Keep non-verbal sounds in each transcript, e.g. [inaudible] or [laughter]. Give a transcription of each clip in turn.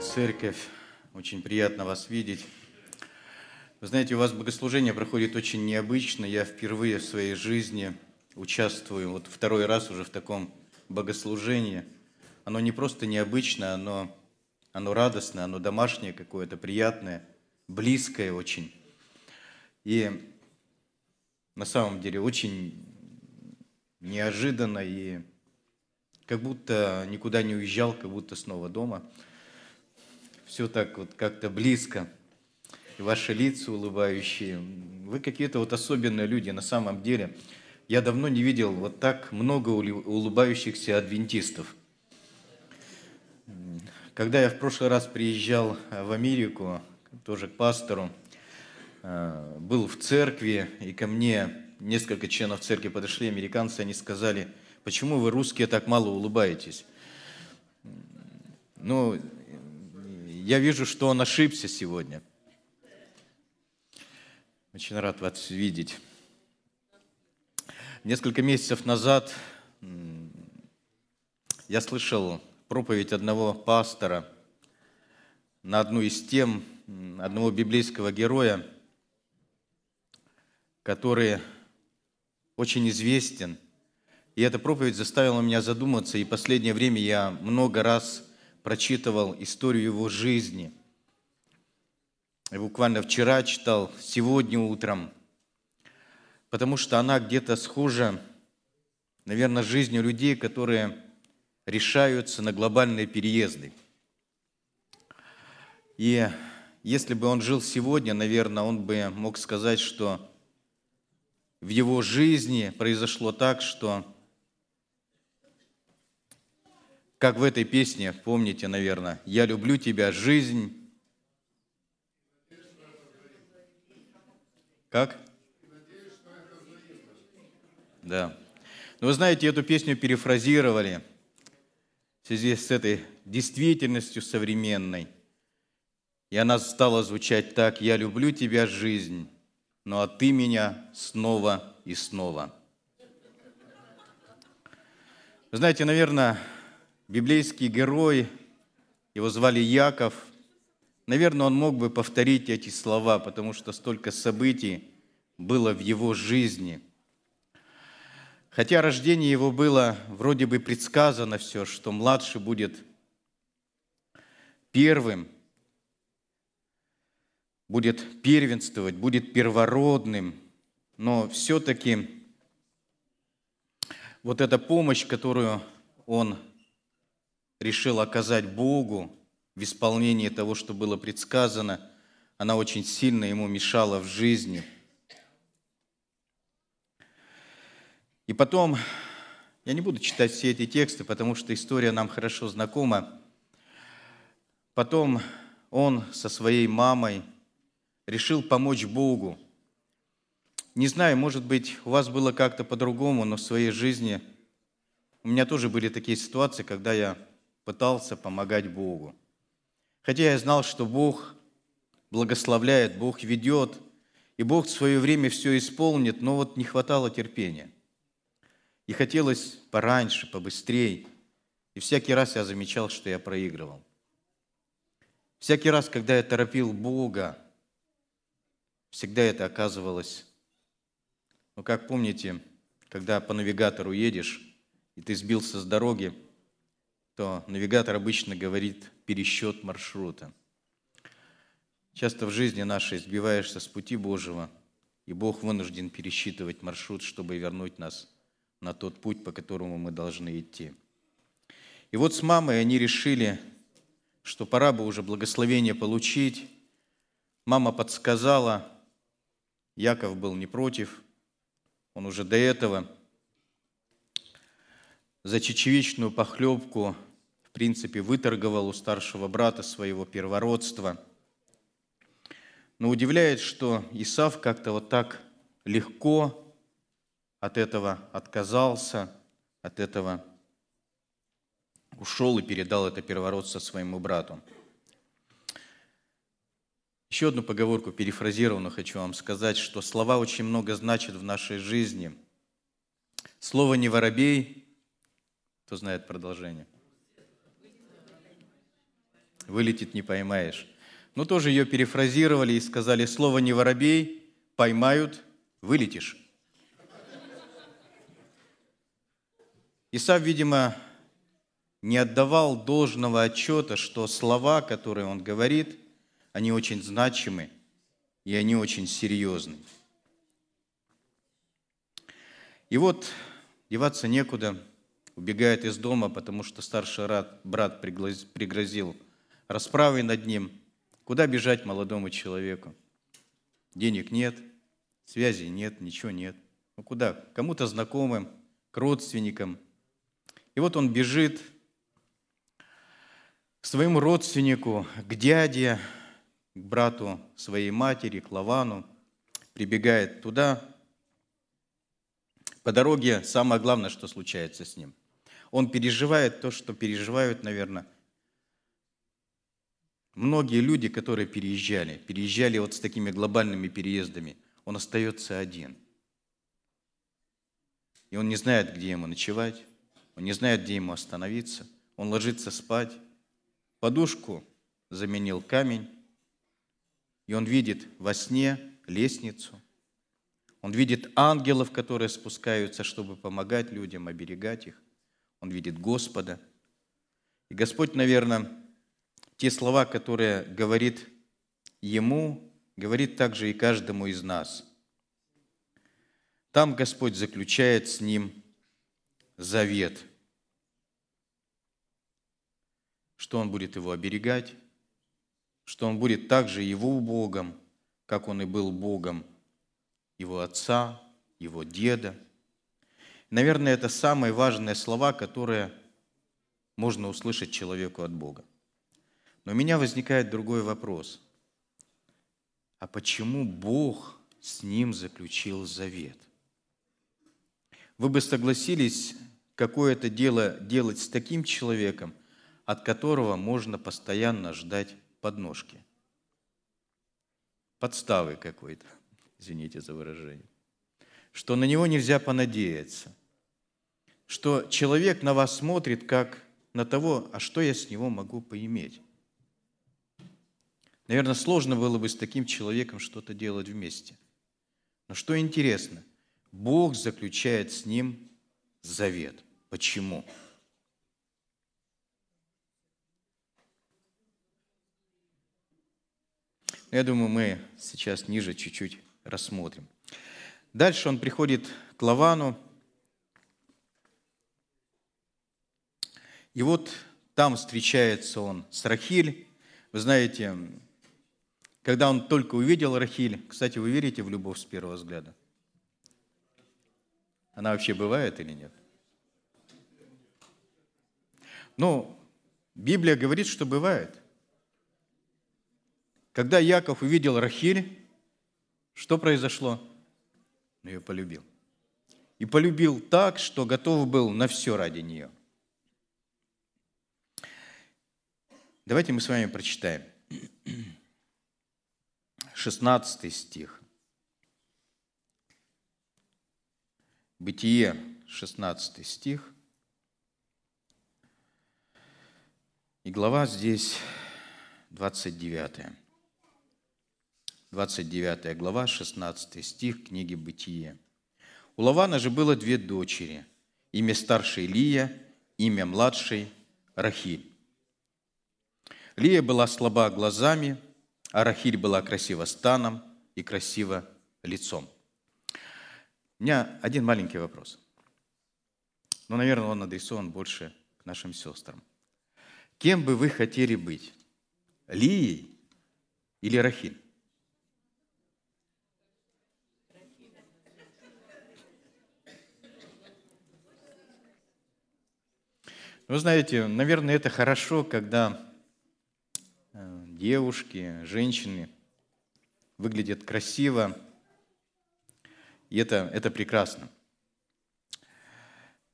церковь. Очень приятно вас видеть. Вы знаете, у вас богослужение проходит очень необычно. Я впервые в своей жизни участвую, вот второй раз уже в таком богослужении. Оно не просто необычное, оно, оно радостное, оно домашнее какое-то, приятное, близкое очень. И на самом деле очень неожиданно и как будто никуда не уезжал, как будто снова дома. Все так вот как-то близко. И ваши лица улыбающие. Вы какие-то вот особенные люди на самом деле. Я давно не видел вот так много улыбающихся адвентистов. Когда я в прошлый раз приезжал в Америку, тоже к пастору, э, был в церкви, и ко мне несколько членов церкви подошли, американцы, они сказали – Почему вы, русские, так мало улыбаетесь? Ну, я вижу, что он ошибся сегодня. Очень рад вас видеть. Несколько месяцев назад я слышал проповедь одного пастора на одну из тем одного библейского героя, который очень известен – и эта проповедь заставила меня задуматься, и последнее время я много раз прочитывал историю его жизни. И буквально вчера читал, сегодня утром, потому что она где-то схожа, наверное, жизнью людей, которые решаются на глобальные переезды. И если бы он жил сегодня, наверное, он бы мог сказать, что в его жизни произошло так, что Как в этой песне, помните, наверное, «Я люблю тебя, жизнь». Как? Да. Но вы знаете, эту песню перефразировали в связи с этой действительностью современной. И она стала звучать так, «Я люблю тебя, жизнь, но а ты меня снова и снова». Знаете, наверное, библейский герой, его звали Яков. Наверное, он мог бы повторить эти слова, потому что столько событий было в его жизни. Хотя рождение его было вроде бы предсказано все, что младший будет первым, будет первенствовать, будет первородным, но все-таки вот эта помощь, которую он решил оказать Богу в исполнении того, что было предсказано, она очень сильно ему мешала в жизни. И потом, я не буду читать все эти тексты, потому что история нам хорошо знакома. Потом он со своей мамой решил помочь Богу. Не знаю, может быть, у вас было как-то по-другому, но в своей жизни у меня тоже были такие ситуации, когда я пытался помогать Богу. Хотя я знал, что Бог благословляет, Бог ведет, и Бог в свое время все исполнит, но вот не хватало терпения. И хотелось пораньше, побыстрее. И всякий раз я замечал, что я проигрывал. Всякий раз, когда я торопил Бога, всегда это оказывалось, ну, как помните, когда по навигатору едешь, и ты сбился с дороги, то навигатор обычно говорит пересчет маршрута. Часто в жизни нашей сбиваешься с пути Божьего, и Бог вынужден пересчитывать маршрут, чтобы вернуть нас на тот путь, по которому мы должны идти. И вот с мамой они решили, что пора бы уже благословение получить. Мама подсказала, Яков был не против, он уже до этого – за чечевичную похлебку, в принципе, выторговал у старшего брата своего первородства. Но удивляет, что Исав как-то вот так легко от этого отказался, от этого ушел и передал это первородство своему брату. Еще одну поговорку перефразированную хочу вам сказать, что слова очень много значат в нашей жизни. Слово «не воробей» Кто знает продолжение? вылетит, не поймаешь. Но тоже ее перефразировали и сказали, слово «не воробей» поймают, вылетишь. Исав, видимо, не отдавал должного отчета, что слова, которые он говорит, они очень значимы и они очень серьезны. И вот деваться некуда, убегает из дома, потому что старший брат пригрозил расправой над ним. Куда бежать молодому человеку? Денег нет, связи нет, ничего нет. Ну куда? Кому-то знакомым, к родственникам. И вот он бежит к своему родственнику, к дяде, к брату своей матери, к Лавану, прибегает туда, по дороге самое главное, что случается с ним. Он переживает то, что переживают, наверное, многие люди, которые переезжали, переезжали вот с такими глобальными переездами. Он остается один. И он не знает, где ему ночевать, он не знает, где ему остановиться. Он ложится спать, подушку заменил камень, и он видит во сне лестницу – он видит ангелов, которые спускаются, чтобы помогать людям, оберегать их. Он видит Господа. И Господь, наверное, те слова, которые говорит ему, говорит также и каждому из нас. Там Господь заключает с ним завет, что Он будет его оберегать, что Он будет также его Богом, как Он и был Богом его отца, его деда. Наверное, это самые важные слова, которые можно услышать человеку от Бога. Но у меня возникает другой вопрос. А почему Бог с ним заключил завет? Вы бы согласились какое-то дело делать с таким человеком, от которого можно постоянно ждать подножки, подставы какой-то [laughs] извините за выражение, что на него нельзя понадеяться, что человек на вас смотрит как на того, а что я с него могу поиметь. Наверное, сложно было бы с таким человеком что-то делать вместе. Но что интересно, Бог заключает с ним завет. Почему? Я думаю, мы сейчас ниже чуть-чуть рассмотрим. Дальше он приходит к Лавану. И вот там встречается он с Рахиль. Вы знаете, когда он только увидел Рахиль, кстати, вы верите в любовь с первого взгляда? Она вообще бывает или нет? Ну, Библия говорит, что бывает. Когда Яков увидел Рахиль, что произошло? Он ее полюбил. И полюбил так, что готов был на все ради нее. Давайте мы с вами прочитаем. 16 стих. Бытие, 16 стих. И глава здесь 29. 29 глава, 16 стих книги «Бытие». У Лавана же было две дочери, имя старшей Лия, имя младшей Рахиль. Лия была слаба глазами, а Рахиль была красива станом и красиво лицом. У меня один маленький вопрос. Но, наверное, он адресован больше к нашим сестрам. Кем бы вы хотели быть? Лией или Рахиль? Вы знаете, наверное, это хорошо, когда девушки, женщины выглядят красиво, и это, это прекрасно.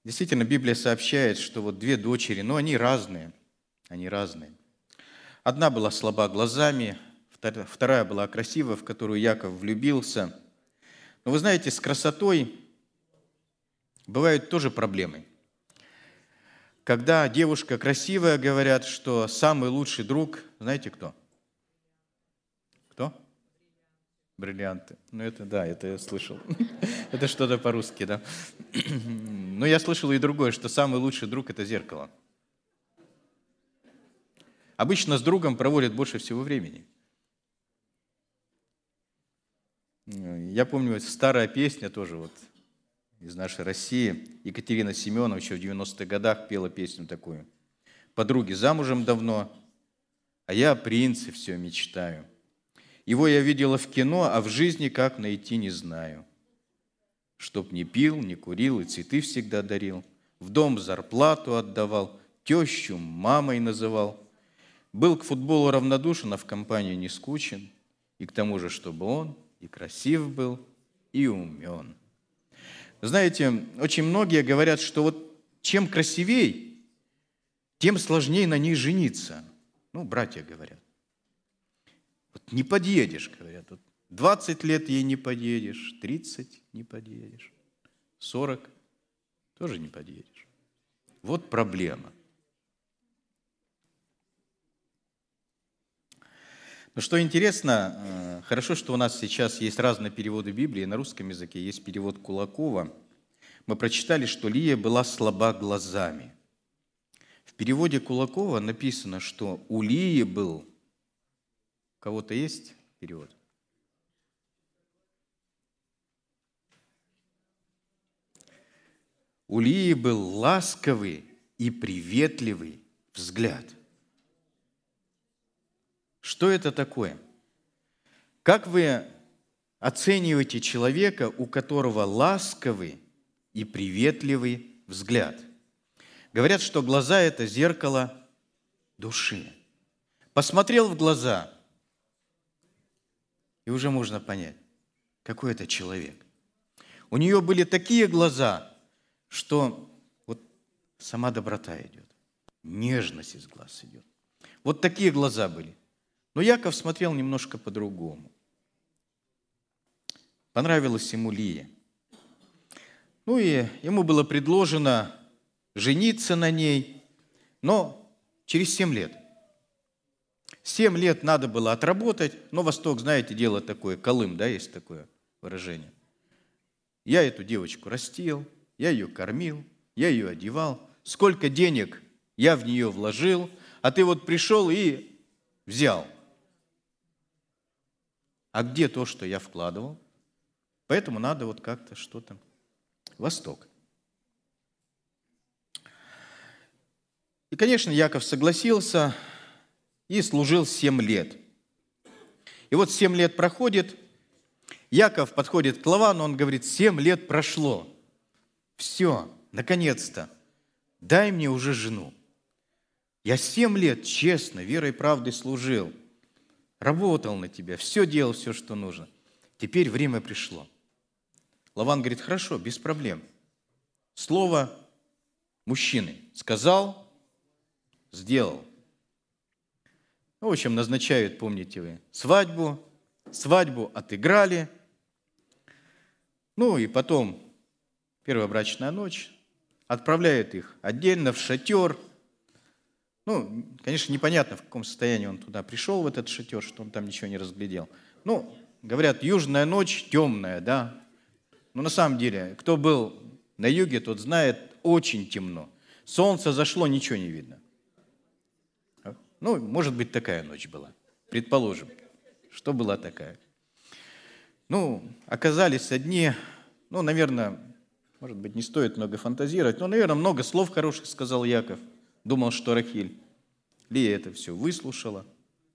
Действительно, Библия сообщает, что вот две дочери, но они разные, они разные. Одна была слаба глазами, вторая была красива, в которую Яков влюбился. Но вы знаете, с красотой бывают тоже проблемы – когда девушка красивая, говорят, что самый лучший друг, знаете кто? Кто? Бриллианты. Ну, это да, это я слышал. [laughs] Это что-то по-русски, да. [clears throat] Но я слышал и другое, что самый лучший друг – это зеркало. Обычно с другом проводят больше всего времени. Я помню, старая песня тоже вот из нашей России. Екатерина Семенова еще в 90-х годах пела песню такую. Подруги замужем давно, а я о принце все мечтаю. Его я видела в кино, а в жизни как найти не знаю. Чтоб не пил, не курил и цветы всегда дарил, в дом зарплату отдавал, тещу мамой называл. Был к футболу равнодушен, а в компанию не скучен, и к тому же, чтобы он и красив был, и умен. Знаете, очень многие говорят, что вот чем красивей, тем сложнее на ней жениться. Ну, братья говорят. Вот не подъедешь, говорят. Вот 20 лет ей не подъедешь, 30 не подъедешь, 40 тоже не подъедешь. Вот проблема. Но что интересно, э, хорошо, что у нас сейчас есть разные переводы Библии. На русском языке есть перевод Кулакова. Мы прочитали, что Лия была слаба глазами. Переводе Кулакова написано, что у Лии был... Кого-то есть перевод? У Лии был ласковый и приветливый взгляд – что это такое? Как вы оцениваете человека, у которого ласковый и приветливый взгляд? Говорят, что глаза – это зеркало души. Посмотрел в глаза, и уже можно понять, какой это человек. У нее были такие глаза, что вот сама доброта идет, нежность из глаз идет. Вот такие глаза были. Но Яков смотрел немножко по-другому. Понравилась ему Лия. Ну и ему было предложено жениться на ней, но через семь лет. Семь лет надо было отработать, но Восток, знаете, дело такое, Колым, да, есть такое выражение. Я эту девочку растил, я ее кормил, я ее одевал, сколько денег я в нее вложил, а ты вот пришел и взял – а где то, что я вкладывал? Поэтому надо вот как-то что-то. Восток. И, конечно, Яков согласился и служил семь лет. И вот семь лет проходит, Яков подходит к Лавану, он говорит, семь лет прошло. Все, наконец-то, дай мне уже жену. Я семь лет честно, верой и правдой служил – работал на тебя, все делал, все, что нужно. Теперь время пришло. Лаван говорит, хорошо, без проблем. Слово мужчины сказал, сделал. Ну, в общем, назначают, помните вы, свадьбу, свадьбу отыграли. Ну и потом первая брачная ночь, отправляют их отдельно в шатер – ну, конечно, непонятно, в каком состоянии он туда пришел, в этот шатер, что он там ничего не разглядел. Ну, говорят, южная ночь темная, да. Но на самом деле, кто был на юге, тот знает, очень темно. Солнце зашло, ничего не видно. Ну, может быть, такая ночь была. Предположим, что была такая. Ну, оказались одни, ну, наверное, может быть, не стоит много фантазировать, но, наверное, много слов хороших сказал Яков – Думал, что Рахиль. Лия это все выслушала,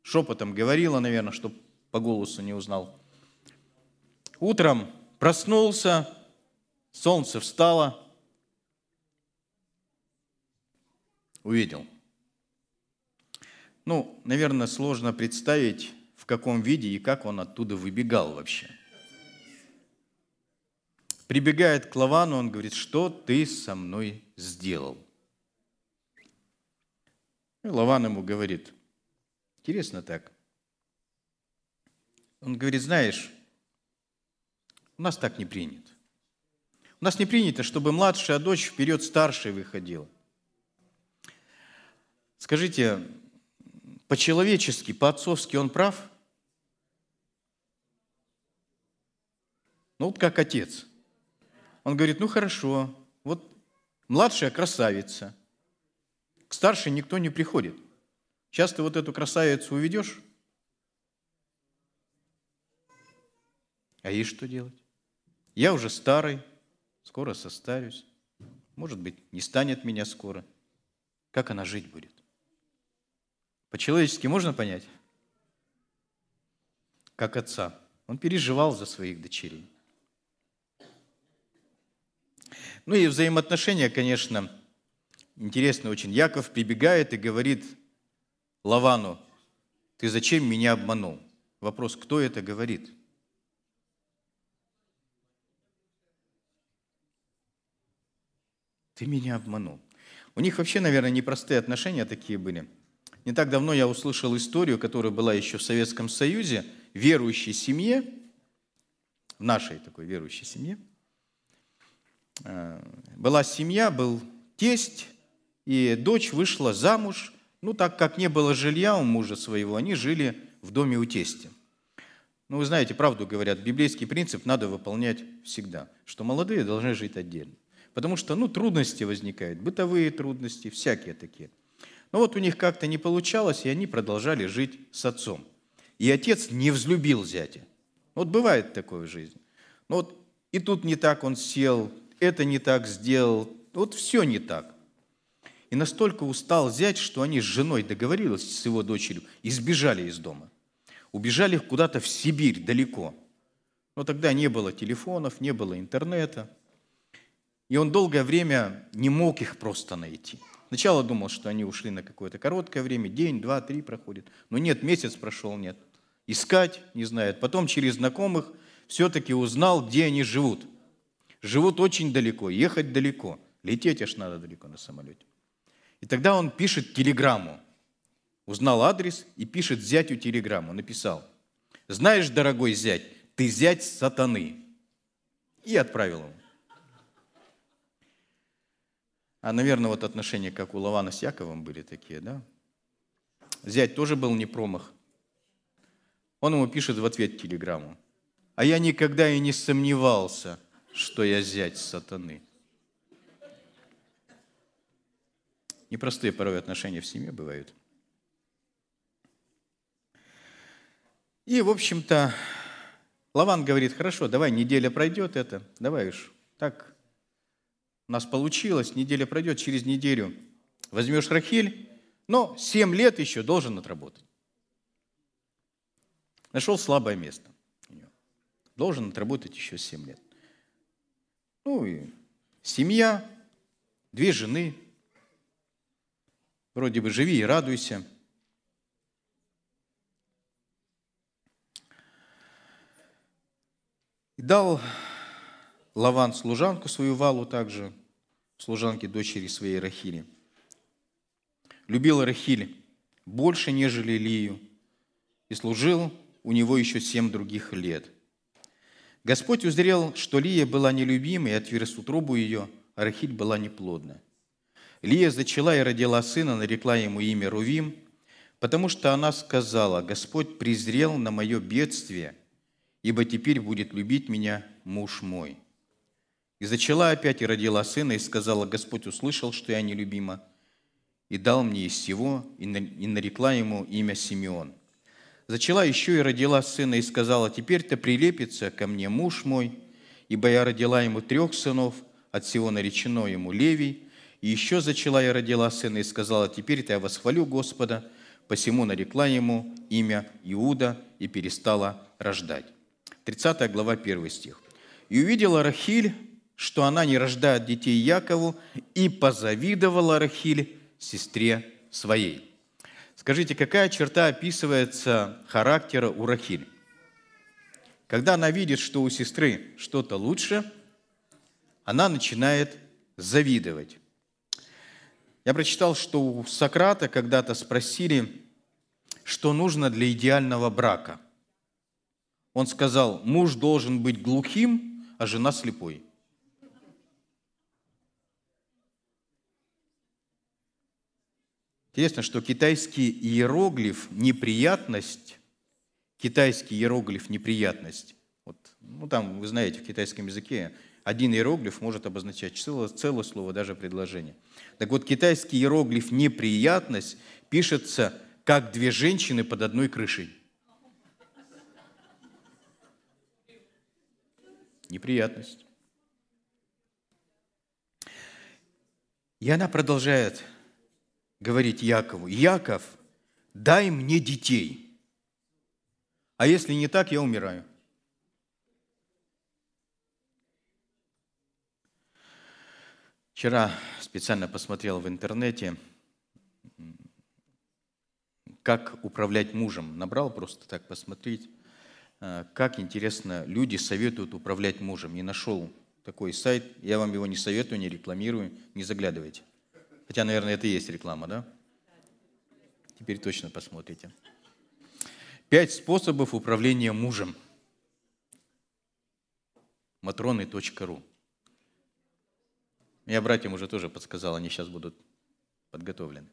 шепотом говорила, наверное, чтобы по голосу не узнал. Утром проснулся, солнце встало, увидел. Ну, наверное, сложно представить, в каком виде и как он оттуда выбегал вообще. Прибегает к Лавану, он говорит, что ты со мной сделал? И Лаван ему говорит, интересно так. Он говорит, знаешь, у нас так не принято. У нас не принято, чтобы младшая дочь вперед старшей выходила. Скажите, по-человечески, по-отцовски он прав? Ну вот как отец. Он говорит, ну хорошо, вот младшая красавица, к старшей никто не приходит. Сейчас ты вот эту красавицу уведешь, а ей что делать? Я уже старый, скоро состарюсь. Может быть, не станет меня скоро. Как она жить будет? По-человечески можно понять? Как отца. Он переживал за своих дочерей. Ну и взаимоотношения, конечно, интересно очень. Яков прибегает и говорит Лавану, ты зачем меня обманул? Вопрос, кто это говорит? Ты меня обманул. У них вообще, наверное, непростые отношения такие были. Не так давно я услышал историю, которая была еще в Советском Союзе, верующей семье, в нашей такой верующей семье. Э, была семья, был тесть, и дочь вышла замуж. Ну, так как не было жилья у мужа своего, они жили в доме у тестя. Ну, вы знаете, правду говорят, библейский принцип надо выполнять всегда, что молодые должны жить отдельно. Потому что, ну, трудности возникают, бытовые трудности, всякие такие. Но вот у них как-то не получалось, и они продолжали жить с отцом. И отец не взлюбил зятя. Вот бывает такое в жизни. Ну вот и тут не так он сел, это не так сделал, вот все не так. И настолько устал зять, что они с женой договорились с его дочерью и сбежали из дома. Убежали куда-то в Сибирь далеко. Но тогда не было телефонов, не было интернета – и он долгое время не мог их просто найти. Сначала думал, что они ушли на какое-то короткое время, день, два, три проходит. Но нет, месяц прошел, нет. Искать не знает. Потом через знакомых все-таки узнал, где они живут. Живут очень далеко, ехать далеко. Лететь аж надо далеко на самолете. И тогда он пишет телеграмму. Узнал адрес и пишет зятю телеграмму. Написал, знаешь, дорогой зять, ты зять сатаны. И отправил ему. А, наверное, вот отношения, как у Лавана с Яковом были такие, да? Зять тоже был не промах. Он ему пишет в ответ телеграмму. А я никогда и не сомневался, что я зять сатаны. Непростые порой отношения в семье бывают. И, в общем-то, Лаван говорит, хорошо, давай, неделя пройдет это, давай уж так у нас получилось, неделя пройдет, через неделю возьмешь Рахиль, но 7 лет еще должен отработать. Нашел слабое место. Должен отработать еще 7 лет. Ну и семья, две жены. Вроде бы живи и радуйся. И дал Лаван служанку свою Валу также, служанки дочери своей Рахили. Любил Рахиль больше, нежели Лию, и служил у него еще семь других лет. Господь узрел, что Лия была нелюбима, и отверз утробу ее, а Рахиль была неплодна. Лия зачала и родила сына, нарекла ему имя Рувим, потому что она сказала, «Господь презрел на мое бедствие, ибо теперь будет любить меня муж мой». И зачала опять и родила сына, и сказала, Господь услышал, что я нелюбима, и дал мне из всего, и нарекла ему имя Симеон. Зачала еще и родила сына, и сказала, теперь-то прилепится ко мне муж мой, ибо я родила ему трех сынов, от всего наречено ему Левий, и еще зачала я родила сына, и сказала, теперь-то я восхвалю Господа, посему нарекла ему имя Иуда и перестала рождать. 30 глава, 1 стих. «И увидела Рахиль, что она не рождает детей Якову, и позавидовала Рахиль сестре своей. Скажите, какая черта описывается характера у Рахиль? Когда она видит, что у сестры что-то лучше, она начинает завидовать. Я прочитал, что у Сократа когда-то спросили, что нужно для идеального брака. Он сказал, муж должен быть глухим, а жена слепой. Интересно, что китайский иероглиф «неприятность», китайский иероглиф «неприятность», вот, ну там, вы знаете, в китайском языке один иероглиф может обозначать целое, целое слово, даже предложение. Так вот, китайский иероглиф «неприятность» пишется как две женщины под одной крышей. Неприятность. И она продолжает говорить Якову, Яков, дай мне детей, а если не так, я умираю. Вчера специально посмотрел в интернете, как управлять мужем. Набрал просто так посмотреть, э, как интересно люди советуют управлять мужем. И нашел такой сайт, я вам его не советую, не рекламирую, не заглядывайте. Хотя, наверное, это и есть реклама, да? Теперь точно посмотрите. Пять способов управления мужем. Матроны.ру я братьям уже тоже подсказал, они сейчас будут подготовлены.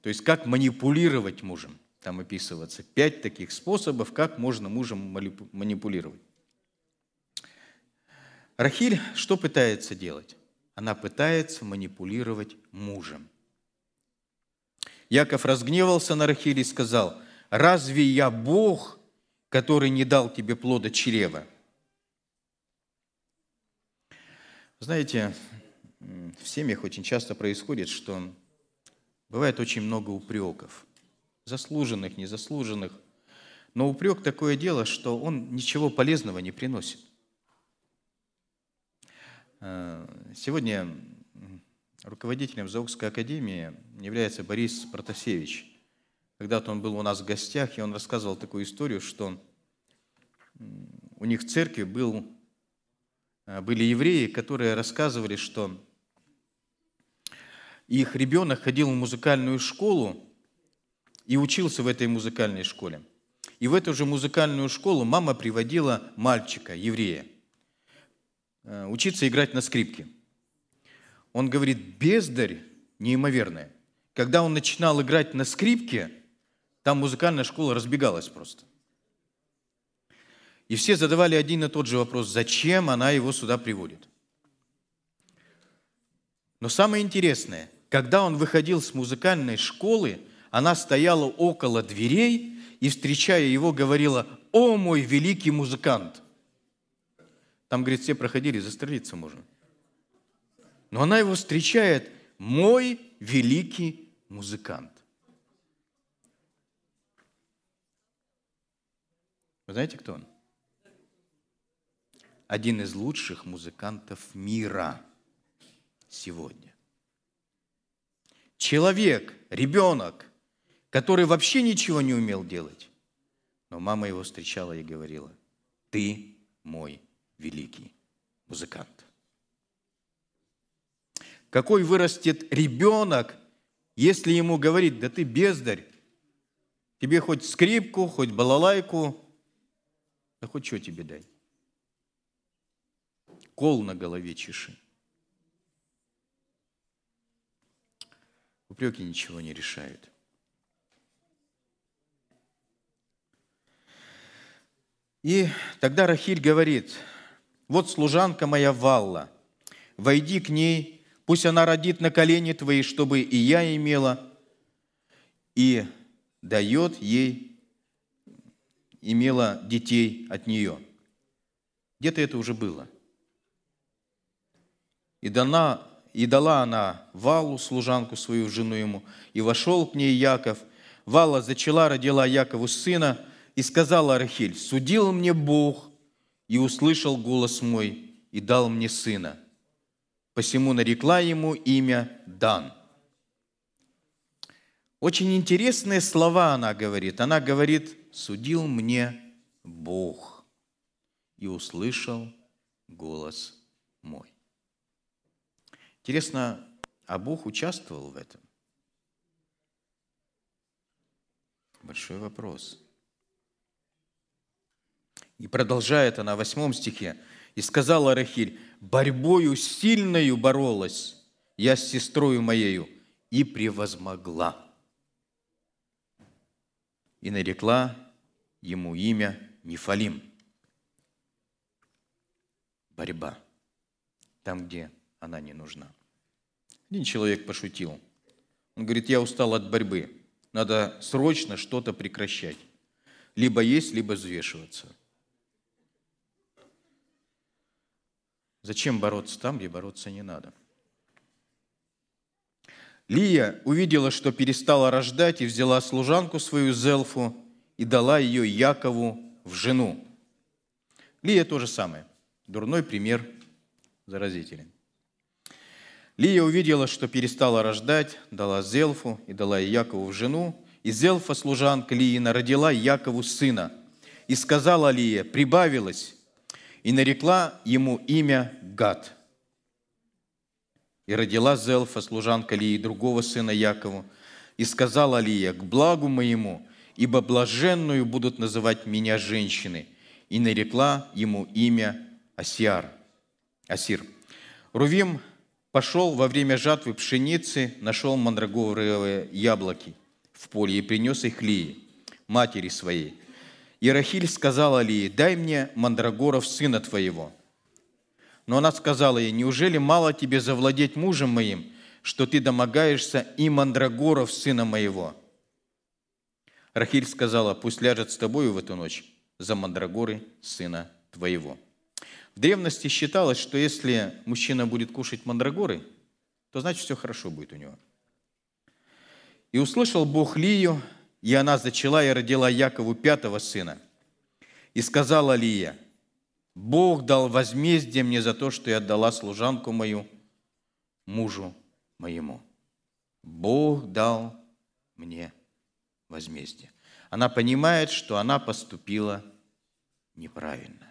То есть как манипулировать мужем. Там описывается пять таких способов, как можно мужем манипулировать. Рахиль что пытается делать? Она пытается манипулировать мужем. Яков разгневался на Рахиль и сказал, «Разве я Бог, который не дал тебе плода чрева?» Знаете, в семьях очень часто происходит, что бывает очень много упреков, заслуженных, незаслуженных. Но упрек такое дело, что он ничего полезного не приносит. Э, сегодня руководителем Заокской академии является Борис Протасевич. Когда-то он был у нас в гостях, и он рассказывал такую историю, что у них в церкви был Э, были евреи, которые рассказывали, что их ребенок ходил в музыкальную школу и учился в этой музыкальной школе. И в эту же музыкальную школу мама приводила мальчика, еврея, учиться играть на скрипке. Он говорит, бездарь неимоверная. Когда он начинал играть на скрипке, там музыкальная школа разбегалась просто. И все задавали один и тот же вопрос, зачем она его сюда приводит. Но самое интересное, когда он выходил с музыкальной школы, она стояла около дверей и, встречая его, говорила, «О, мой великий музыкант!» Там, говорит, все проходили, застрелиться можно. Но она его встречает, «Мой великий музыкант». Вы знаете, кто он? один из лучших музыкантов мира сегодня. Человек, ребенок, который вообще ничего не умел делать. Но мама его встречала и говорила, ты мой великий музыкант. Какой вырастет ребенок, если ему говорит, да ты бездарь, тебе хоть скрипку, хоть балалайку, да хоть что тебе дай кол на голове чеши. Упреки ничего не решают. И тогда Рахиль говорит, вот служанка моя Валла, войди к ней, пусть она родит на колени твои, чтобы и я имела, и дает ей, имела детей от нее. Где-то это уже было – и, дана, и дала она Валу, служанку свою, жену ему, и вошел к ней Яков. Вала зачала, родила Якову сына, и сказала Рахиль, «Судил мне Бог, и услышал голос мой, и дал мне сына. Посему нарекла ему имя Дан». Очень интересные слова она говорит. Она говорит, «Судил мне Бог, и услышал голос мой». Интересно, а Бог участвовал в этом? Большой вопрос. И продолжает она в восьмом стихе. «И сказала Рахиль, борьбою сильною боролась я с сестрою моею, и превозмогла. И нарекла ему имя Нефалим. Борьба. Там, где она не нужна. Один человек пошутил. Он говорит, я устал от борьбы. Надо срочно что-то прекращать. Либо есть, либо взвешиваться. Зачем бороться там, где бороться не надо? Лия увидела, что перестала рождать, и взяла служанку свою Зелфу и дала ее Якову в жену. Лия то же самое. Дурной пример заразителен. Лия увидела, что перестала рождать, дала Зелфу и дала Якову в жену, и Зелфа, служанка Лиина, родила Якову сына. И сказала Лия, прибавилась, и нарекла ему имя Гад. И родила Зелфа, служанка Лии, другого сына Якову. И сказала Лия, к благу моему, ибо блаженную будут называть меня женщины. И нарекла ему имя Асиар. Асир. Рувим пошел во время жатвы пшеницы, нашел мандрагоровые яблоки в поле и принес их Лии, матери своей. И Рахиль сказала Лии, дай мне мандрагоров сына твоего. Но она сказала ей, неужели мало тебе завладеть мужем моим, что ты домогаешься и мандрагоров сына моего? Рахиль сказала, пусть ляжет с тобою в эту ночь за мандрагоры сына твоего. В древности считалось, что если мужчина будет кушать мандрагоры, то значит все хорошо будет у него. И услышал Бог Лию, и она зачала и родила Якову пятого сына. И сказала Лия, Бог дал возмездие мне за то, что я отдала служанку мою мужу моему. Бог дал мне возмездие. Она понимает, что она поступила неправильно.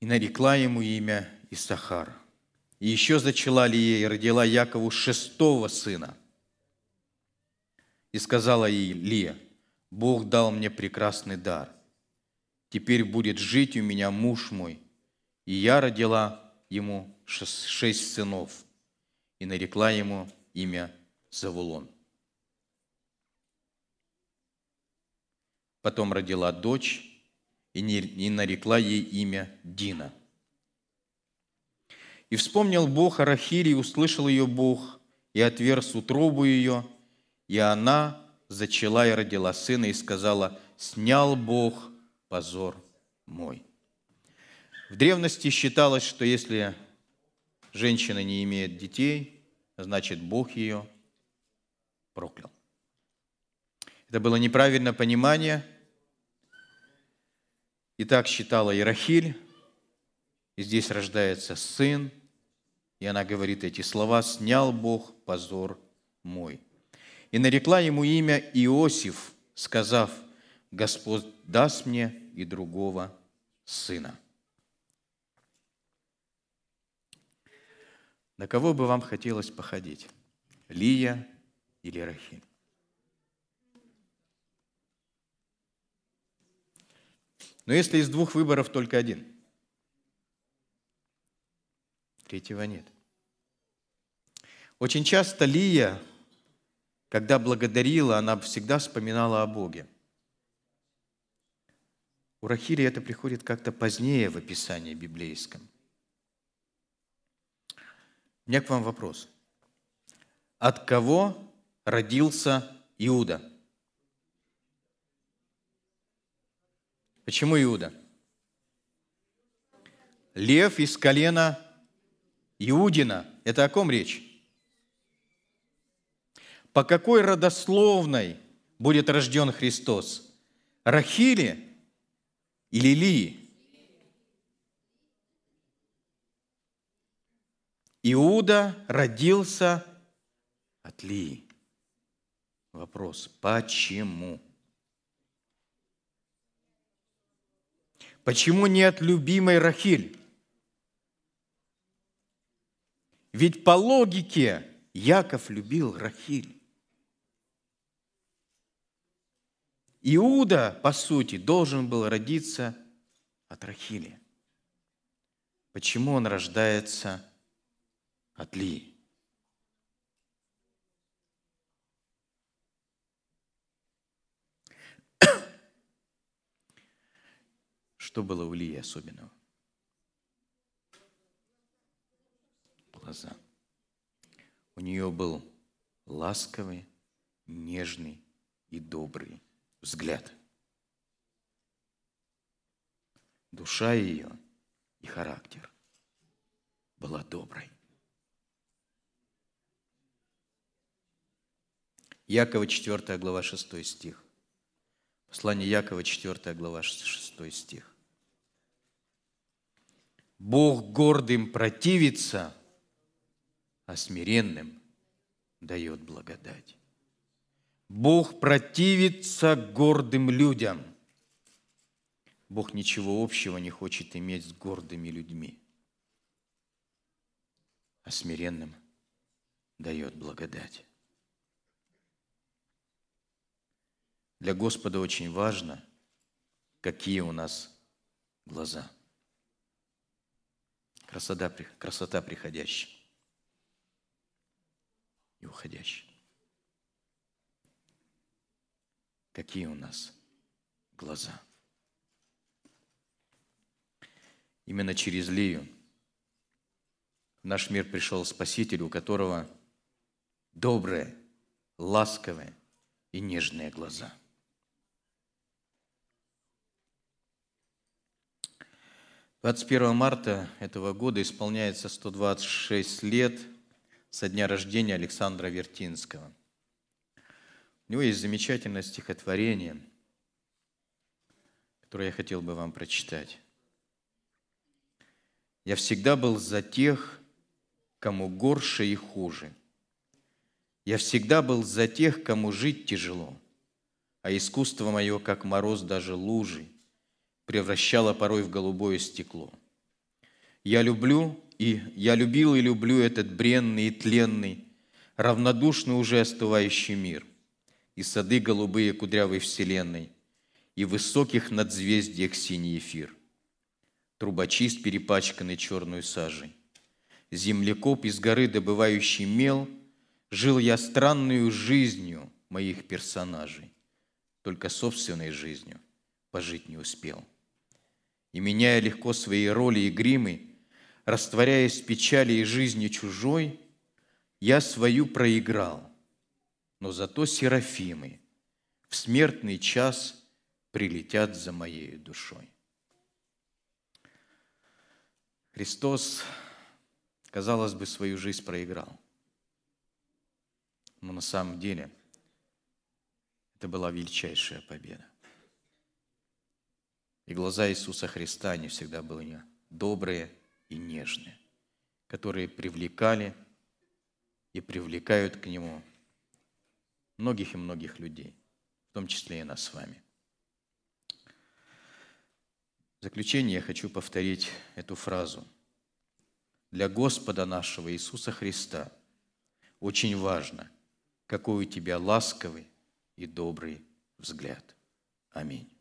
и нарекла ему имя Исахар. И еще зачала Лия и родила Якову шестого сына. И сказала ей Лия, Бог дал мне прекрасный дар. Теперь будет жить у меня муж мой. И я родила ему шесть сынов и нарекла ему имя Завулон. Потом родила дочь и нарекла ей имя Дина. И вспомнил Бог о Рахиле, и услышал ее Бог, и отверз утробу ее, и она зачала и родила сына, и сказала, «Снял Бог позор мой». В древности считалось, что если женщина не имеет детей, значит, Бог ее проклял. Это было неправильное понимание – и так считала Ирахиль, и здесь рождается сын, и она говорит эти слова, «Снял Бог позор мой». И нарекла ему имя Иосиф, сказав, «Господь даст мне и другого сына». На кого бы вам хотелось походить? Лия или Рахиль? Но если из двух выборов только один, третьего нет. Очень часто Лия, когда благодарила, она всегда вспоминала о Боге. У Рахили это приходит как-то позднее в описании библейском. У меня к вам вопрос. От кого родился Иуда? Почему Иуда? Лев из колена Иудина. Это о ком речь? По какой родословной будет рожден Христос? Рахили или Лии? Иуда родился от Лии. Вопрос, почему? Почему нет любимой Рахиль? Ведь по логике Яков любил Рахиль. Иуда, по сути, должен был родиться от Рахили. почему он рождается от Лии. [coughs] Что было у Лии особенного? Глаза. У нее был ласковый, нежный и добрый взгляд. Душа ее и характер была доброй. Якова 4 глава 6 стих. Послание Якова 4 глава 6 стих. Бог гордым противится, а смиренным дает благодать. Бог противится гордым людям. Бог ничего общего не хочет иметь с гордыми людьми, а смиренным дает благодать. Для Господа очень важно, какие у нас глаза. Красота, красота приходящая и уходящая. какие у нас глаза. Именно через Лию в наш мир пришел Спаситель, у которого добрые, ласковые и нежные глаза. Двадцать первого марта этого года исполняется 126 лет со дня рождения Александра Вертинского – у него есть замечательное стихотворение, которое я хотел бы вам прочитать. «Я всегда был за тех, кому горше и хуже. Я всегда был за тех, кому жить тяжело, а искусство мое, как мороз даже лужи, превращало порой в голубое стекло. Я люблю и я любил и люблю этот бренный и тленный, равнодушный уже остывающий мир и сады голубые кудрявой вселенной, и высоких надзвездиях синий эфир. Трубочист, перепачканный черную сажей. Землекоп из горы, добывающий мел, жил я странную жизнью моих персонажей, только собственной жизнью пожить не успел. И меняя легко свои роли и гримы, растворяясь в печали и жизни чужой, я свою проиграл, но зато серафимы в смертный час прилетят за моей душой. Христос, казалось бы, свою жизнь проиграл. Но на самом деле это была величайшая победа. И глаза Иисуса Христа, они всегда были добрые и нежные, которые привлекали и привлекают к Нему многих и многих людей, в том числе и нас с вами. В заключение я хочу повторить эту фразу. Для Господа нашего Иисуса Христа очень важно, какой у тебя ласковый и добрый взгляд. Аминь.